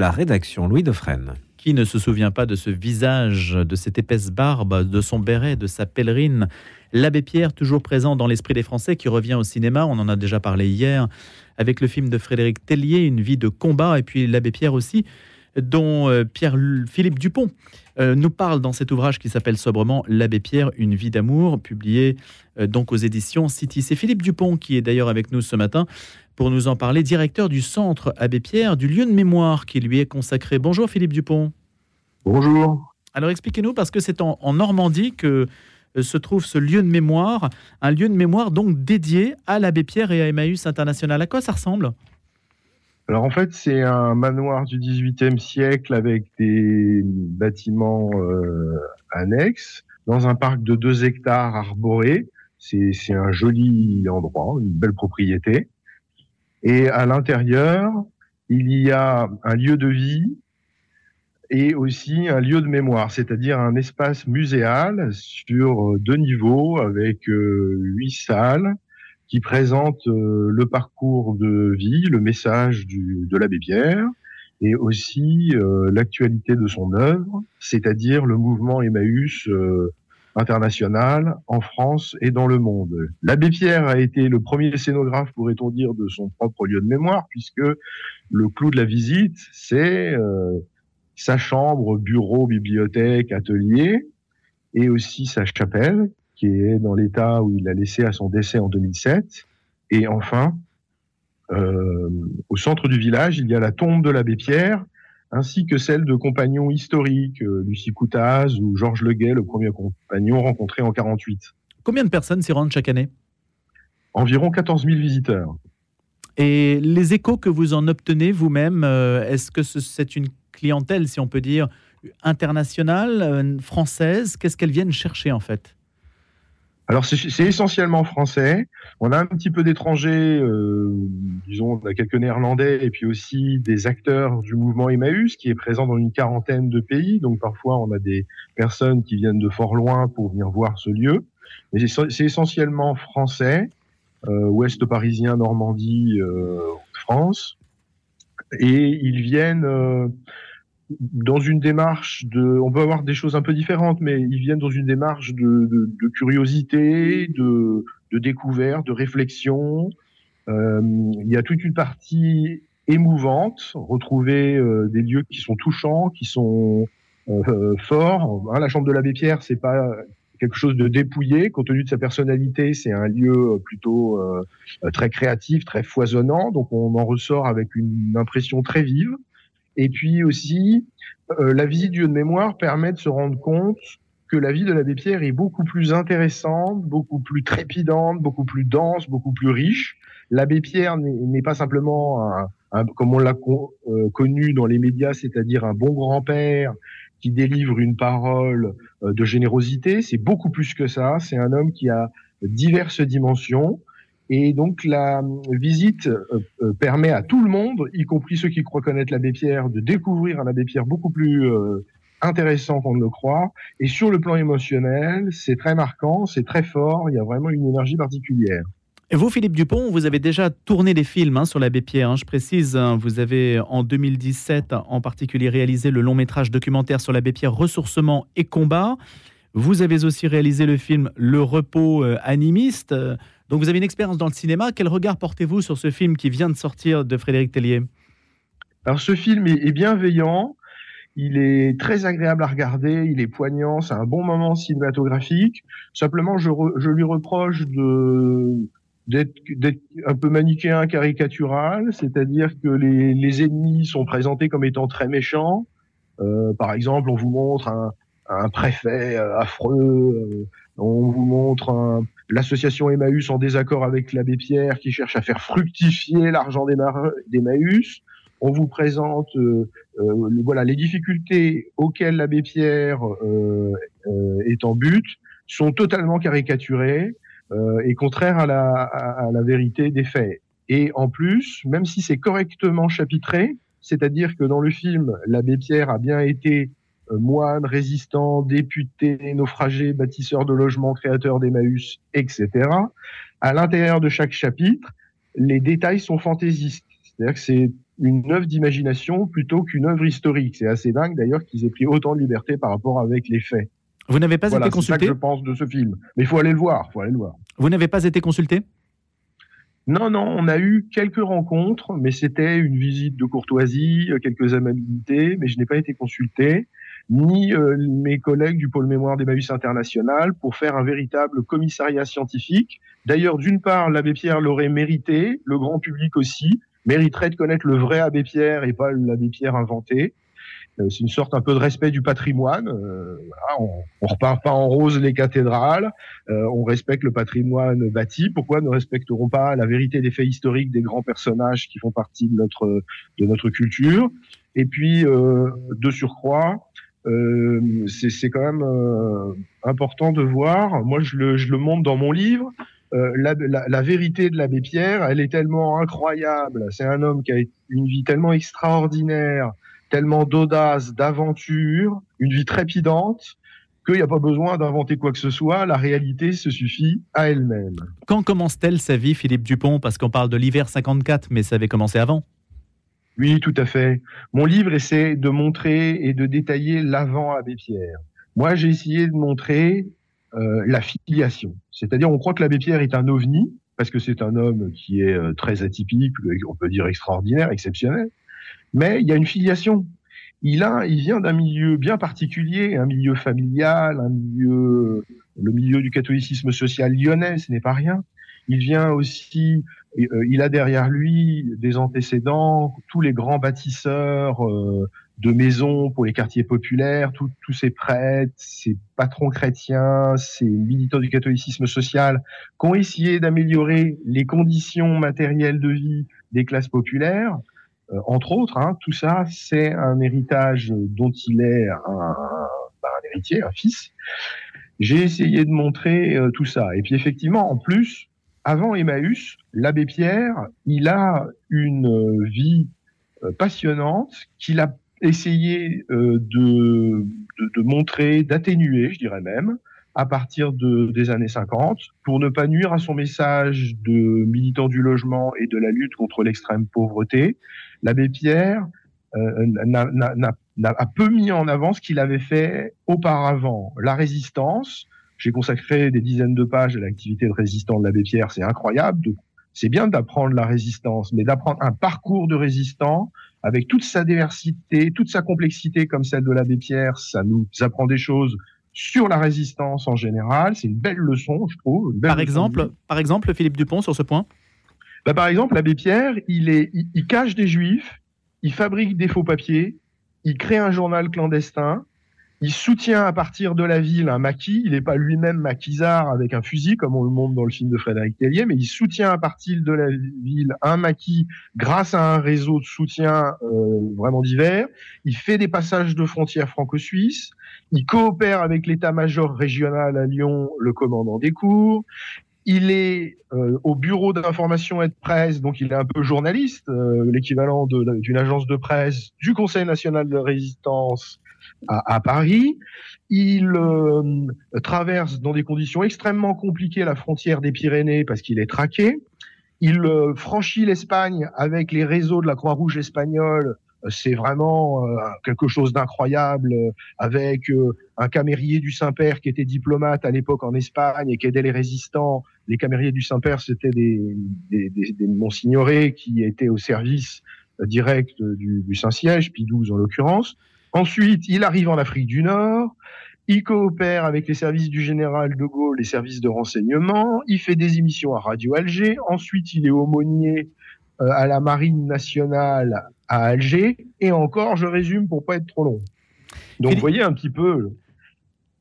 La rédaction Louis Defresne. Qui ne se souvient pas de ce visage, de cette épaisse barbe, de son béret, de sa pèlerine L'abbé Pierre, toujours présent dans l'esprit des Français, qui revient au cinéma, on en a déjà parlé hier, avec le film de Frédéric Tellier, Une vie de combat, et puis l'abbé Pierre aussi, dont euh, Pierre-Philippe Dupont euh, nous parle dans cet ouvrage qui s'appelle sobrement L'abbé Pierre, une vie d'amour, publié euh, donc aux éditions City. C'est Philippe Dupont qui est d'ailleurs avec nous ce matin pour nous en parler, directeur du centre Abbé Pierre, du lieu de mémoire qui lui est consacré. Bonjour Philippe Dupont. Bonjour. Alors expliquez-nous, parce que c'est en, Normandie que euh, se trouve ce lieu de mémoire, un lieu de mémoire donc dédié à l'Abbé Pierre et à Emmaüs International. À quoi ça ressemble? Alors en fait, c'est un manoir du XVIIIe siècle avec des bâtiments euh, annexes dans un parc de 2 hectares arborés. C'est un joli endroit, une belle propriété. Et à l'intérieur, il y a un lieu de vie et aussi un lieu de mémoire, c'est-à-dire un espace muséal sur deux niveaux avec euh, huit salles qui présentent euh, le parcours de vie, le message de l'abbé Pierre et aussi euh, l'actualité de son œuvre, c'est-à-dire le mouvement Emmaüs international en France et dans le monde. L'abbé Pierre a été le premier scénographe, pourrait-on dire, de son propre lieu de mémoire, puisque le clou de la visite, c'est euh, sa chambre, bureau, bibliothèque, atelier, et aussi sa chapelle, qui est dans l'état où il l'a laissé à son décès en 2007. Et enfin, euh, au centre du village, il y a la tombe de l'abbé Pierre, ainsi que celle de compagnons historiques, euh, Lucie Coutaz ou Georges Leguet, le premier compagnon rencontré en 48. Combien de personnes s'y rendent chaque année? Environ 14 000 visiteurs. Et les échos que vous en obtenez vous-même, euh, est-ce que c'est une clientèle, si on peut dire, internationale, euh, française? Qu'est-ce qu'elles viennent chercher en fait? Alors c'est essentiellement français. On a un petit peu d'étrangers, euh, disons, on a quelques néerlandais et puis aussi des acteurs du mouvement Emmaüs qui est présent dans une quarantaine de pays. Donc parfois on a des personnes qui viennent de fort loin pour venir voir ce lieu. Mais c'est essentiellement français, euh, ouest parisien, Normandie, euh, France. Et ils viennent euh, dans une démarche de, on peut avoir des choses un peu différentes, mais ils viennent dans une démarche de, de, de curiosité, de, de, découverte, de réflexion. Euh, il y a toute une partie émouvante, retrouver euh, des lieux qui sont touchants, qui sont euh, forts. Hein, la chambre de l'abbé Pierre, c'est pas quelque chose de dépouillé, compte tenu de sa personnalité, c'est un lieu plutôt euh, très créatif, très foisonnant, donc on en ressort avec une impression très vive. Et puis aussi, euh, la visite du lieu de mémoire permet de se rendre compte que la vie de l'abbé Pierre est beaucoup plus intéressante, beaucoup plus trépidante, beaucoup plus dense, beaucoup plus riche. L'abbé Pierre n'est pas simplement, un, comme on l'a euh, connu dans les médias, c'est-à-dire un bon grand-père qui délivre une parole euh, de générosité. C'est beaucoup plus que ça. C'est un homme qui a diverses dimensions. Et donc la visite euh, euh, permet à tout le monde, y compris ceux qui croient connaître l'abbé Pierre, de découvrir un abbé Pierre beaucoup plus euh, intéressant qu'on ne le croit. Et sur le plan émotionnel, c'est très marquant, c'est très fort, il y a vraiment une énergie particulière. Vous, Philippe Dupont, vous avez déjà tourné des films hein, sur l'abbé Pierre. Hein, je précise, hein, vous avez en 2017 en particulier réalisé le long métrage documentaire sur l'abbé Pierre, Ressourcement et Combat. Vous avez aussi réalisé le film Le repos animiste. Donc vous avez une expérience dans le cinéma. Quel regard portez-vous sur ce film qui vient de sortir de Frédéric Tellier? Alors ce film est bienveillant. Il est très agréable à regarder, il est poignant, c'est un bon moment cinématographique. Simplement, je, lui reproche d'être un peu manichéen, caricatural, c'est-à-dire que les, ennemis sont présentés comme étant très méchants. Euh, par exemple, on vous montre un, préfet euh, affreux, euh, on vous montre un, l'association Emmaüs en désaccord avec l'abbé Pierre qui cherche à faire fructifier l'argent d'Emmaüs. On vous présente euh, euh, voilà les difficultés auxquelles l'abbé Pierre euh, est en but sont totalement caricaturées et contraires à la, à la vérité des faits. Et en plus, même si c'est correctement chapitré, c'est-à-dire que dans le film, l'abbé Pierre a bien été euh, moines, résistants, députés, naufragés, bâtisseurs de logements, créateurs d'Emmaüs, etc. À l'intérieur de chaque chapitre, les détails sont fantaisistes. C'est-à-dire que c'est une œuvre d'imagination plutôt qu'une œuvre historique. C'est assez dingue d'ailleurs qu'ils aient pris autant de liberté par rapport avec les faits. Vous n'avez pas été consulté C'est ça que je pense de ce film. Mais il faut aller le voir. Faut aller le voir. Vous n'avez pas été consulté non, non, on a eu quelques rencontres, mais c'était une visite de courtoisie, euh, quelques amabilités, mais je n'ai pas été consulté, ni euh, mes collègues du pôle mémoire d'Emmaüs International pour faire un véritable commissariat scientifique. D'ailleurs, d'une part, l'abbé Pierre l'aurait mérité, le grand public aussi, mériterait de connaître le vrai abbé Pierre et pas l'abbé Pierre inventé. Euh, c'est une sorte un peu de respect du patrimoine. Euh, on, on repart pas en rose les cathédrales, euh, on respecte le patrimoine bâti. Pourquoi ne respecterons pas la vérité des faits historiques des grands personnages qui font partie de notre de notre culture? Et puis de surcroît, c'est quand même important de voir. Moi, je le, montre dans mon livre. la, la, la, vérité de l'abbé Pierre, elle est tellement incroyable. C'est un homme qui a une vie tellement extraordinaire, tellement d'audace, d'aventure, une vie trépidante, qu'il n'y a pas besoin d'inventer quoi que ce soit, la réalité se suffit à elle-même. Quand commence-t-elle sa vie, Philippe Dupont? Parce qu'on parle de l'hiver 54, mais ça avait commencé avant. Oui, tout à fait. Mon livre essaie de montrer et de détailler l'avant Abbé Pierre. Moi, j'ai essayé de montrer euh, la filiation. C'est-à-dire, on croit que l'abbé Pierre est un ovni, parce que c'est un homme qui est euh, très atypique, on peut dire extraordinaire, exceptionnel mais il y a une filiation. Il a, il vient d'un milieu bien particulier, un milieu familial, un milieu, le milieu du catholicisme social lyonnais, ce n'est pas rien. Il vient aussi, il a derrière lui des antécédents, tous les grands bâtisseurs euh, de maisons pour les quartiers populaires, tous ces prêtres, ces patrons chrétiens, ces militants du catholicisme social qui ont essayé d'améliorer les conditions matérielles de vie des classes populaires euh, entre autres, hein, tout ça, c'est un héritage dont il est un, bah, un héritier, un fils. J'ai essayé de montrer euh, tout ça. Et puis effectivement, en plus, avant Emmaüs, l'abbé Pierre, il a une euh, vie passionnante qu'il a essayé de, de, de, montrer, d'atténuer, je dirais même, à partir de, des années 50, pour ne pas nuire à son message de militant du logement et de la lutte contre l'extrême pauvreté, l'abbé Pierre euh, a peu mis en avant ce qu'il avait fait auparavant. La résistance, j'ai consacré des dizaines de pages à l'activité de résistant de l'abbé Pierre, c'est incroyable. C'est bien d'apprendre la résistance, mais d'apprendre un parcours de résistant avec toute sa diversité, toute sa complexité comme celle de l'abbé Pierre, ça nous apprend des choses sur la résistance en général. C'est une belle leçon, je trouve. Par exemple, par exemple, Philippe Dupont sur ce point? Bah, par exemple, l'abbé Pierre, il, est, il, cache des juifs, il fabrique des faux papiers, il crée un journal clandestin, il soutient à partir de la ville un maquis. Il n'est pas lui-même maquisard avec un fusil, comme on le montre dans le film de Frédéric Tellier, mais il soutient à partir de la ville un maquis grâce à un réseau de soutien euh, vraiment divers. Il fait des passages de frontières franco-suisses. Il coopère avec l'état-major régional à Lyon, le commandant des cours. Il est euh, au bureau d'information et de presse, donc il est un peu journaliste, euh, l'équivalent d'une agence de presse du Conseil national de résistance à, Paris. Il euh, traverse dans des conditions extrêmement compliquées la frontière des Pyrénées parce qu'il est traqué. Il franchit l'Espagne avec les réseaux de la Croix-Rouge espagnole c'est vraiment quelque chose d'incroyable avec un camérier du Saint-Père qui était diplomate à l'époque en Espagne et qui aidait les résistants. Les camériers du Saint-Père, c'était des, des, des, des qui étaient au service direct du, du Saint-Siège, puis 12 en l'occurrence. Ensuite, il arrive en Afrique du Nord. Il coopère avec les services du général de Gaulle, les services de renseignement. Il fait des émissions à Radio Alger. Ensuite, il est aumônier à la Marine nationale à Alger. Et encore, je résume pour pas être trop long. Donc, vous voyez un petit peu.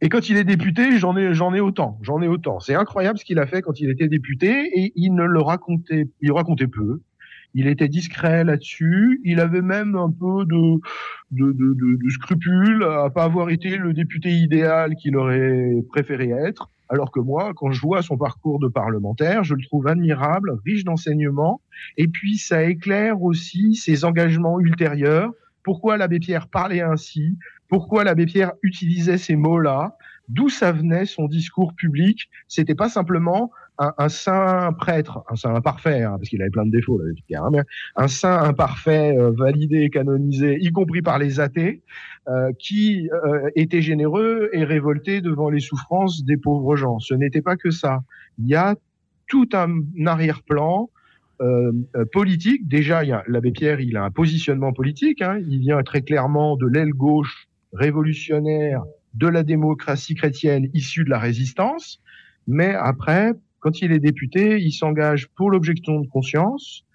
Et quand il est député, j'en ai, j'en ai autant, j'en ai autant. C'est incroyable ce qu'il a fait quand il était député et il ne le racontait, il racontait peu. Il était discret là-dessus. Il avait même un peu de, de, de, de, scrupules à pas avoir été le député idéal qu'il aurait préféré être. Alors que moi, quand je vois son parcours de parlementaire, je le trouve admirable, riche d'enseignements, et puis ça éclaire aussi ses engagements ultérieurs. Pourquoi l'abbé Pierre parlait ainsi? Pourquoi l'abbé Pierre utilisait ces mots-là D'où ça venait son discours public C'était pas simplement un, saint prêtre, un saint imparfait, hein, parce qu'il avait plein de défauts, là, hein, mais un saint imparfait, euh, validé, canonisé, y compris par les athées, euh, qui euh, était généreux et révolté devant les souffrances des pauvres gens. Ce n'était pas que ça. Il y a tout un arrière-plan euh, politique. Déjà, l'abbé Pierre, il a un positionnement politique. Hein. Il vient très clairement de l'aile gauche révolutionnaire de la démocratie chrétienne issue de la résistance. Mais après, quand il est député, il s'engage pour l'objection de conscience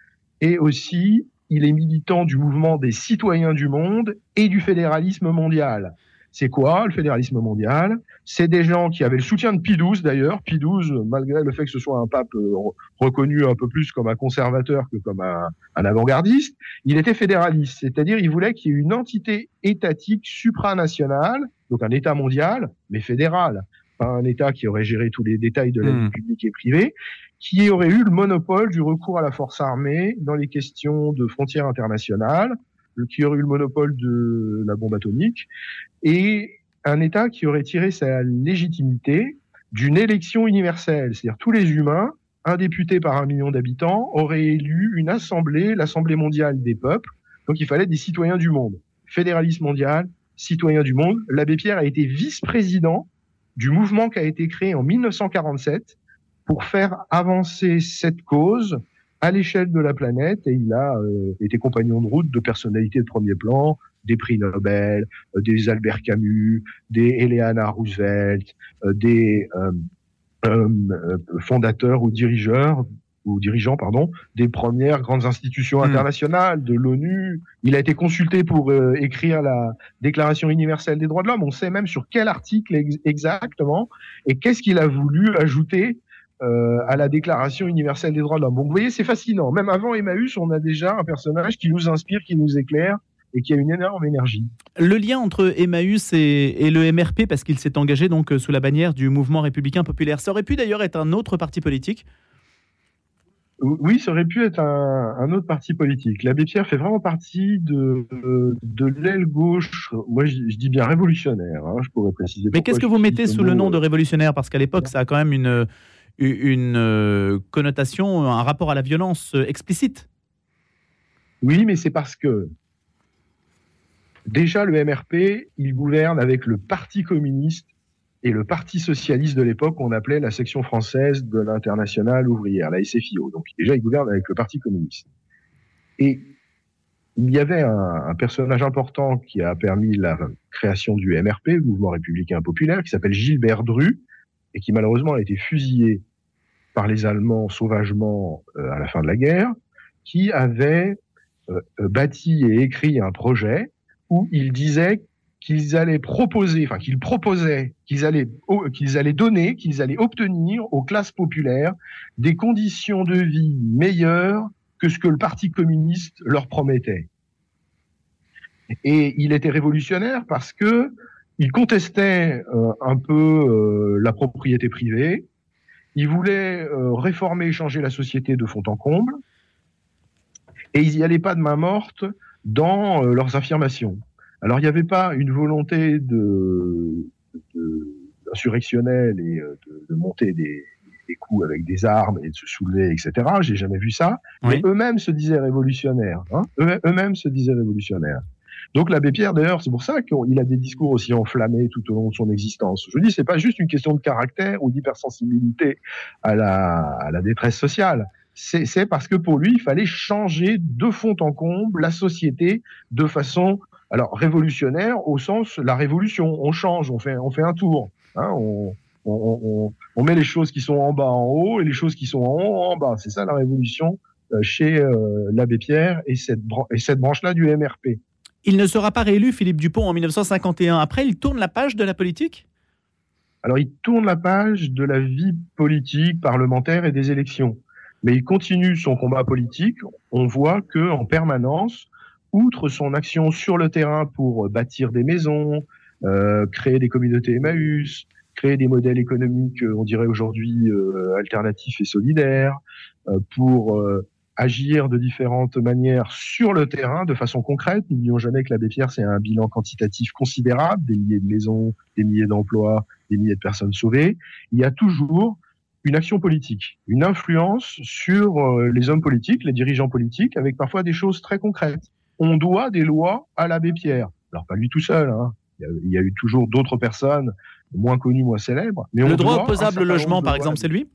et aussi il est militant du mouvement des citoyens du monde et du fédéralisme mondial. C'est quoi le fédéralisme mondial? C'est des gens qui avaient le soutien de Pie XII d'ailleurs. Pie XII, malgré le fait que ce soit un pape euh, reconnu un peu plus comme un conservateur que comme un, un avant-gardiste, il était fédéraliste, c'est-à-dire il voulait qu'il y ait une entité étatique supranationale, donc un État mondial, mais fédéral, un État qui aurait géré tous les détails de la vie hmm. publique et privée, qui aurait eu le monopole du recours à la force armée dans les questions de frontières internationales, qui aurait eu le monopole de la bombe atomique, et un État qui aurait tiré sa légitimité d'une élection universelle, c'est-à-dire tous les humains, un député par un million d'habitants, auraient élu une assemblée, l'Assemblée mondiale des peuples, donc il fallait des citoyens du monde. Fédéralisme mondial, citoyens du monde. L'abbé Pierre a été vice-président du mouvement qui a été créé en 1947 pour faire avancer cette cause à l'échelle de la planète et il a euh, été compagnon de route de personnalités de premier plan, des prix Nobel, euh, des Albert Camus, des Eleanor Roosevelt, euh, des fondateurs ou dirigeurs ou dirigeant pardon des premières grandes institutions hmm. internationales de l'ONU. Il a été consulté pour euh, écrire la Déclaration universelle des droits de l'homme. On sait même sur quel article exactement et qu'est-ce qu'il a voulu ajouter euh, à la Déclaration universelle des droits de l'homme. Donc vous voyez, c'est fascinant. Même avant Emmaüs, on a déjà un personnage qui nous inspire, qui nous éclaire et qui a une énorme énergie. Le lien entre Emmaüs et, et le MRP, parce qu'il s'est engagé donc sous la bannière du mouvement républicain populaire, ça aurait pu d'ailleurs être un autre parti politique? Oui, ça aurait pu être un, autre parti politique. L'abbé Pierre fait vraiment partie de, de l'aile gauche, moi je, dis bien révolutionnaire, hein, je pourrais préciser. Mais qu'est-ce que vous mettez sous le nom de révolutionnaire? Parce qu'à l'époque, ça a quand même une, une euh, connotation, un rapport à la violence euh, explicite. Oui, mais c'est parce que déjà le MRP, il gouverne avec le Parti communiste et le Parti socialiste de l'époque, on appelait la section française de l'internationale ouvrière, la SFIO. Donc déjà, il gouverne avec le Parti communiste. Et il y avait un, personnage important qui a permis la création du MRP, le Mouvement républicain populaire, qui s'appelle Gilbert Dru, et qui malheureusement a été fusillé par les Allemands sauvagement euh, à la fin de la guerre, qui avait euh, euh, bâti et écrit un projet où il disait qu'ils allaient proposer, enfin qu'ils proposaient, qu'ils allaient, qu'ils allaient donner, qu'ils allaient obtenir aux classes populaires des conditions de vie meilleures que ce que le Parti communiste leur promettait. Et il était révolutionnaire parce que il contestait un peu la propriété privée, il voulait euh, réformer et changer la société de fond en comble, et ils n'y allaient pas de main morte dans leurs affirmations. Alors il n'y avait pas une volonté de, de insurrectionnelle et euh, de, monter des, des, coups avec des armes et de se soulever, etc. J'ai jamais vu ça. Mais eux-mêmes se disaient révolutionnaires. Hein eux-mêmes se disaient révolutionnaires. Donc l'abbé Pierre, d'ailleurs, c'est pour ça qu'il a des discours aussi enflammés tout au long de son existence. Je dis, c'est pas juste une question de caractère ou d'hypersensibilité à la, détresse sociale. C'est parce que pour lui, il fallait changer de fond en comble la société de façon alors révolutionnaire au sens la révolution, on change, on fait, on fait un tour. Hein, on, met les choses qui sont en bas en haut et les choses qui sont en haut en bas. C'est ça la révolution euh, chez euh, l'abbé Pierre et cette branche-là du MRP. Il ne sera pas réélu, Philippe Dupont, en 1951. Après, il tourne la page de la politique? Alors, il tourne la page de la vie politique, parlementaire et des élections. Mais il continue son combat politique. On voit que en permanence, outre son action sur le terrain pour bâtir des maisons, euh, créer des communautés Emmaüs, créer des modèles économiques, euh, on dirait aujourd'hui euh, alternatifs et solidaires, pour agir de différentes manières sur le terrain de façon concrète. N'oublions jamais que l'abbé Pierre, c'est un bilan quantitatif considérable, des milliers de maisons, des milliers d'emplois, des milliers de personnes sauvées. Il y a toujours une action politique, une influence sur euh, les hommes politiques, les dirigeants politiques, avec parfois des choses très concrètes. On doit des lois à l'abbé Pierre. Alors pas lui tout seul, hein. il, y a, eu toujours d'autres personnes moins connues, moins célèbres. Mais le droit opposable au logement, par exemple, c'est lui?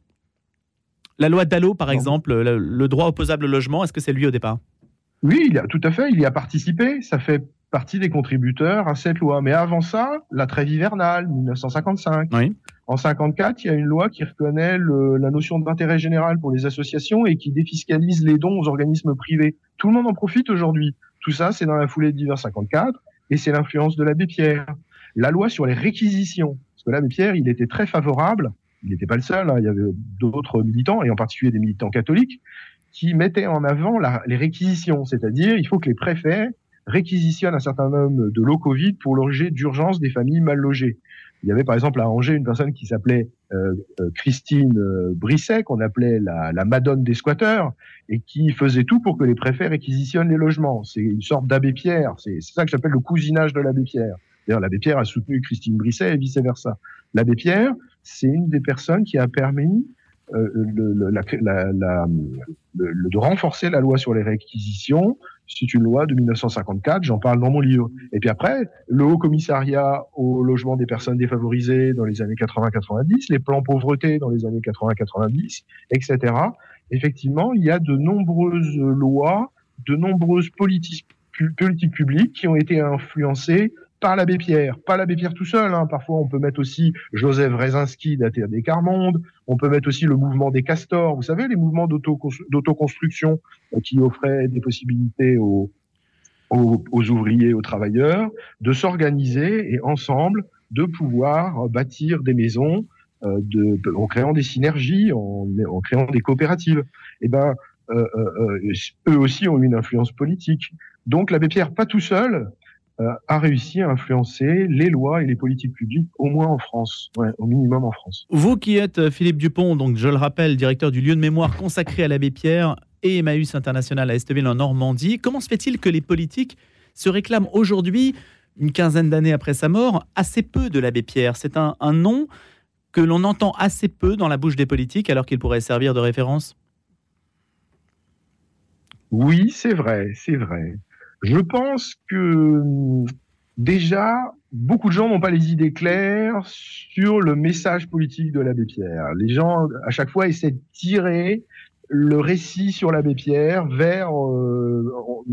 La loi Dallot, par exemple, le, droit opposable au logement, est-ce que c'est lui au départ? Oui, il a, tout à fait, il y a participé. Ça fait partie des contributeurs à cette loi. Mais avant ça, la trêve hivernale, 1955. Oui. En 54, il y a une loi qui reconnaît la notion d'intérêt général pour les associations et qui défiscalise les dons aux organismes privés. Tout le monde en profite aujourd'hui. Tout ça, c'est dans la foulée de l'hiver 54 et c'est l'influence de l'abbé Pierre. La loi sur les réquisitions, parce que l'abbé Pierre, il était très favorable. Il n'était pas le seul. Hein, il y avait d'autres militants et en particulier des militants catholiques qui mettaient en avant les réquisitions, c'est-à-dire il faut que les préfets réquisitionnent un certain nombre de locaux vides pour loger d'urgence des familles mal logées. Il y avait par exemple à Angers une personne qui s'appelait euh, euh, Christine euh, Brisset, qu'on appelait la, la, Madone des squatteurs, et qui faisait tout pour que les préfets réquisitionnent les logements. C'est une sorte d'abbé Pierre. C'est ça que j'appelle le cousinage de l'abbé Pierre. D'ailleurs, l'abbé Pierre a soutenu Christine Brisset et vice versa. L'abbé Pierre, c'est une des personnes qui a permis euh, le, la, la, le, de renforcer la loi sur les réquisitions. C'est une loi de 1954, j'en parle dans mon livre. Et puis après, le Haut Commissariat au logement des personnes défavorisées dans les années 80-90, les plans pauvreté dans les années 80-90, etc. Effectivement, il y a de nombreuses lois, de nombreuses politiques publiques qui ont été influencées par l'abbé Pierre, pas l'abbé Pierre tout seul. Hein. Parfois, on peut mettre aussi Joseph Rezinski d'Athéa des Carmonde. On peut mettre aussi le mouvement des castors. Vous savez, les mouvements d'autoconstruction euh, qui offraient des possibilités aux, aux, ouvriers, aux travailleurs, de s'organiser et ensemble de pouvoir bâtir des maisons euh, de, en créant des synergies, en, créant des coopératives. Et eh ben, euh, euh, euh, eux aussi ont une influence politique. Donc l'abbé Pierre, pas tout seul, euh, a réussi à influencer les lois et les politiques publiques, au moins en France, au minimum en France. Vous qui êtes euh, Philippe Dupont, donc je le rappelle, directeur du lieu de mémoire consacré à l'abbé Pierre et Emmaüs International à Esteville en Normandie, comment se fait-il que les politiques se réclament aujourd'hui, une quinzaine d'années après sa mort, assez peu de l'abbé Pierre? C'est un, un nom que l'on entend assez peu dans la bouche des politiques alors qu'il pourrait servir de référence? Oui, c'est vrai, c'est vrai. Je pense que déjà, beaucoup de gens n'ont pas les idées claires sur le message politique de l'abbé Pierre. Les gens, à chaque fois, essaient de tirer le récit sur l'abbé Pierre vers euh,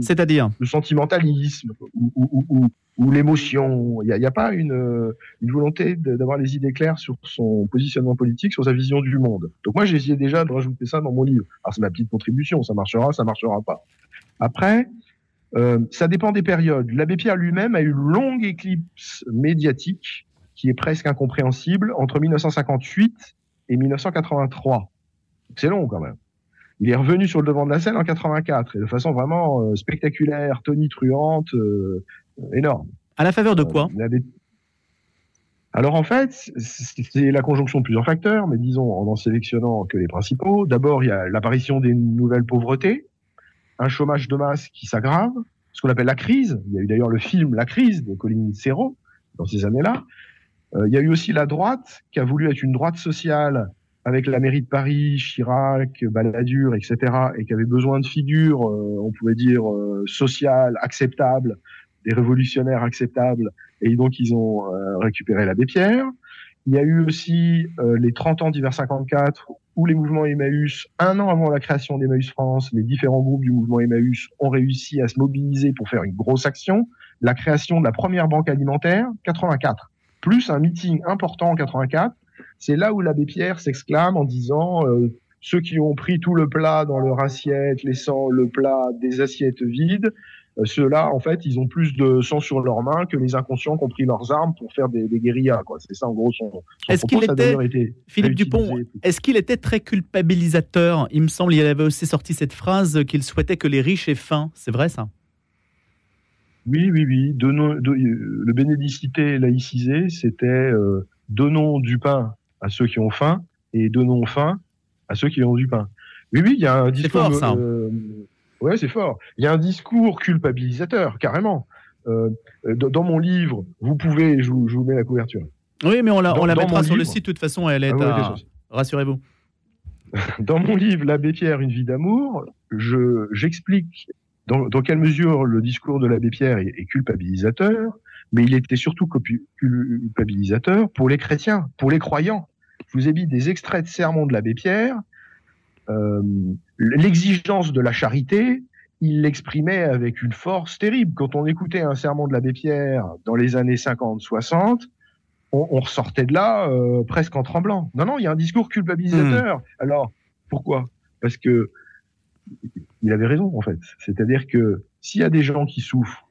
c'est-à-dire le sentimentalisme ou, l'émotion. Il n'y a, pas une, une volonté d'avoir les idées claires sur son positionnement politique, sur sa vision du monde. Donc moi, j'ai essayé déjà de rajouter ça dans mon livre. Alors c'est ma petite contribution, ça marchera, ça marchera pas. Après, euh, ça dépend des périodes. L'abbé Pierre lui-même a eu une longue éclipse médiatique qui est presque incompréhensible entre 1958 et 1983. C'est long quand même. Il est revenu sur le devant de la scène en 84 et de façon vraiment euh, spectaculaire, tonitruante, euh, énorme. À la faveur de quoi Alors en fait, c'est la conjonction de plusieurs facteurs, mais disons en en sélectionnant que les principaux. D'abord, il y a l'apparition des nouvelles pauvretés, un chômage de masse qui s'aggrave, ce qu'on appelle la crise. Il y a eu d'ailleurs le film La crise de Colin Serrault dans ces années-là. Euh, il y a eu aussi la droite qui a voulu être une droite sociale avec la mairie de Paris, Chirac, Balladur, etc., et qui avait besoin de figures, euh, on pouvait dire, euh, sociales, acceptables, des révolutionnaires acceptables, et donc ils ont récupéré l'abbé Pierre. Il y a eu aussi les 30 ans d'hiver 54 où les mouvements Emmaüs, un an avant la création d'Emmaüs France, les différents groupes du mouvement Emmaüs ont réussi à se mobiliser pour faire une grosse action, la création de la première banque alimentaire, 84, plus un meeting important en 84. C'est là où l'abbé Pierre s'exclame en disant euh, ceux qui ont pris tout le plat dans leur assiette, laissant le plat des assiettes vides, ceux-là, en fait, ils ont plus de sang sur leurs mains que les inconscients qui ont pris leurs armes pour faire des, guérillas. C'est ça, en gros, son, Est-ce qu'il était, Philippe Dupont, est-ce qu'il était très culpabilisateur? Il me semble, il avait aussi sorti cette phrase qu'il souhaitait que les riches aient faim. C'est vrai, ça? Oui, oui, oui. De, le bénédicité laïcisé, c'était euh, donnons du pain à ceux qui ont faim et donnons faim à ceux qui ont du pain. Oui, oui, il y a un discours... Fort, ça. Euh, Ouais, c'est fort. Il y a un discours culpabilisateur, carrément. Euh, dans mon livre, vous pouvez, je vous, mets la couverture. Oui, mais on la, on la mettra sur le site, de toute façon, elle est ah Rassurez-vous. dans mon livre L'abbé Pierre, une vie d'amour, j'explique dans, dans, quelle mesure le discours de l'abbé Pierre est, culpabilisateur, mais il était surtout culpabilisateur pour les chrétiens, pour les croyants. Je vous ai mis des extraits de sermons de l'abbé Pierre. Euh, L'exigence de la charité, il l'exprimait avec une force terrible. Quand on écoutait un sermon de l'abbé Pierre dans les années 50-60, on, on, ressortait de là euh, presque en tremblant. Non, non, il y a un discours culpabilisateur. Hmm. Alors, pourquoi? Parce que il avait raison, en fait. C'est-à-dire que s'il y a des gens qui souffrent,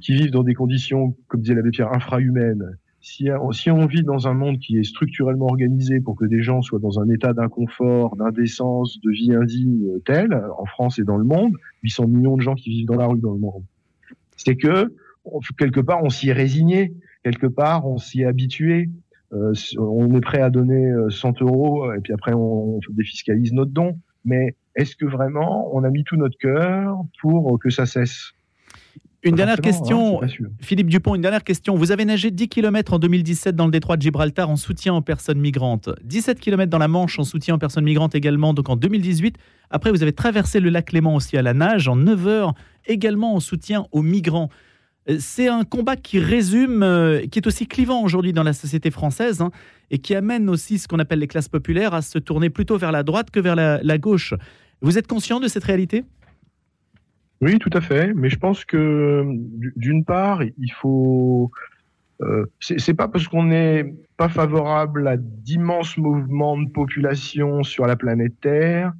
qui vivent dans des conditions, comme disait l'abbé Pierre, infrahumaines, si, on vit dans un monde qui est structurellement organisé pour que des gens soient dans un état d'inconfort, d'indécence, de vie indigne tel, en France et dans le monde, 800 millions de gens qui vivent dans la rue dans le monde, c'est que quelque part on s'y est résigné, quelque part on s'y est habitué, euh, on est prêt à donner 100 euh, euros et puis après on, défiscalise notre don. Mais est-ce que vraiment on a mis tout notre cœur pour que ça cesse? Une dernière question, Philippe Dupont, une dernière question. Vous avez nagé 10 km en 2017 dans le détroit de Gibraltar en soutien aux personnes migrantes, 17 km dans la Manche en soutien aux personnes migrantes également, donc en 2018. Après, vous avez traversé le lac Léman aussi à la nage en 9 heures, également en soutien aux migrants. Euh, c'est un combat qui résume, euh, qui est aussi clivant aujourd'hui dans la société française hein, et qui amène aussi ce qu'on appelle les classes populaires à se tourner plutôt vers la droite que vers la gauche. Vous êtes conscient de cette réalité? Oui, tout à fait. Mais je pense que d'une part, il faut. Euh, c'est pas parce qu'on n'est pas favorable à d'immenses mouvements de population sur la planète Terre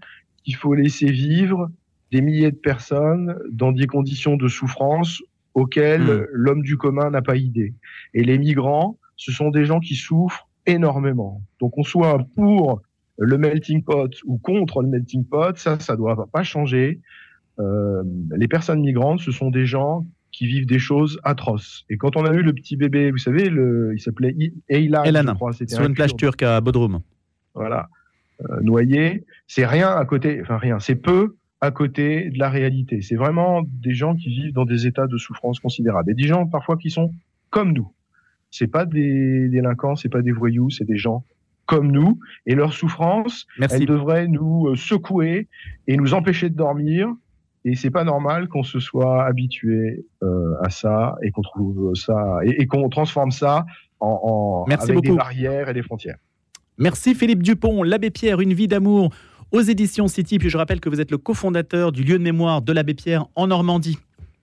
qu'il faut laisser vivre des milliers de personnes dans des conditions de souffrance auxquelles hmm. l'homme du commun n'a pas idée. Et les migrants, ce sont des gens qui souffrent énormément. Donc on soit pour le melting pot ou contre le melting pot, ça, ça doit pas changer. Euh, les personnes migrantes, ce sont des gens qui vivent des choses atroces. Et quand on a eu le petit bébé, vous savez, le, il s'appelait Eylan, je crois, sur une plage turque à Bodrum. Voilà, euh, noyé, c'est rien à côté, enfin rien, c'est peu à côté de la réalité. C'est vraiment des gens qui vivent dans des états de souffrance considérables. Et des gens parfois qui sont comme nous. C'est pas des délinquants, c'est pas des voyous, c'est des gens comme nous. Et leur souffrance, elle devrait nous euh, secouer et nous empêcher de dormir et c'est pas normal qu'on se soit habitué euh, à ça et qu'on trouve ça et, qu'on transforme ça en, avec des barrières et des frontières. Merci Philippe Dupont, l'abbé Pierre, une vie d'amour aux éditions City. Puis je rappelle que vous êtes le cofondateur du lieu de mémoire de l'abbé Pierre en Normandie.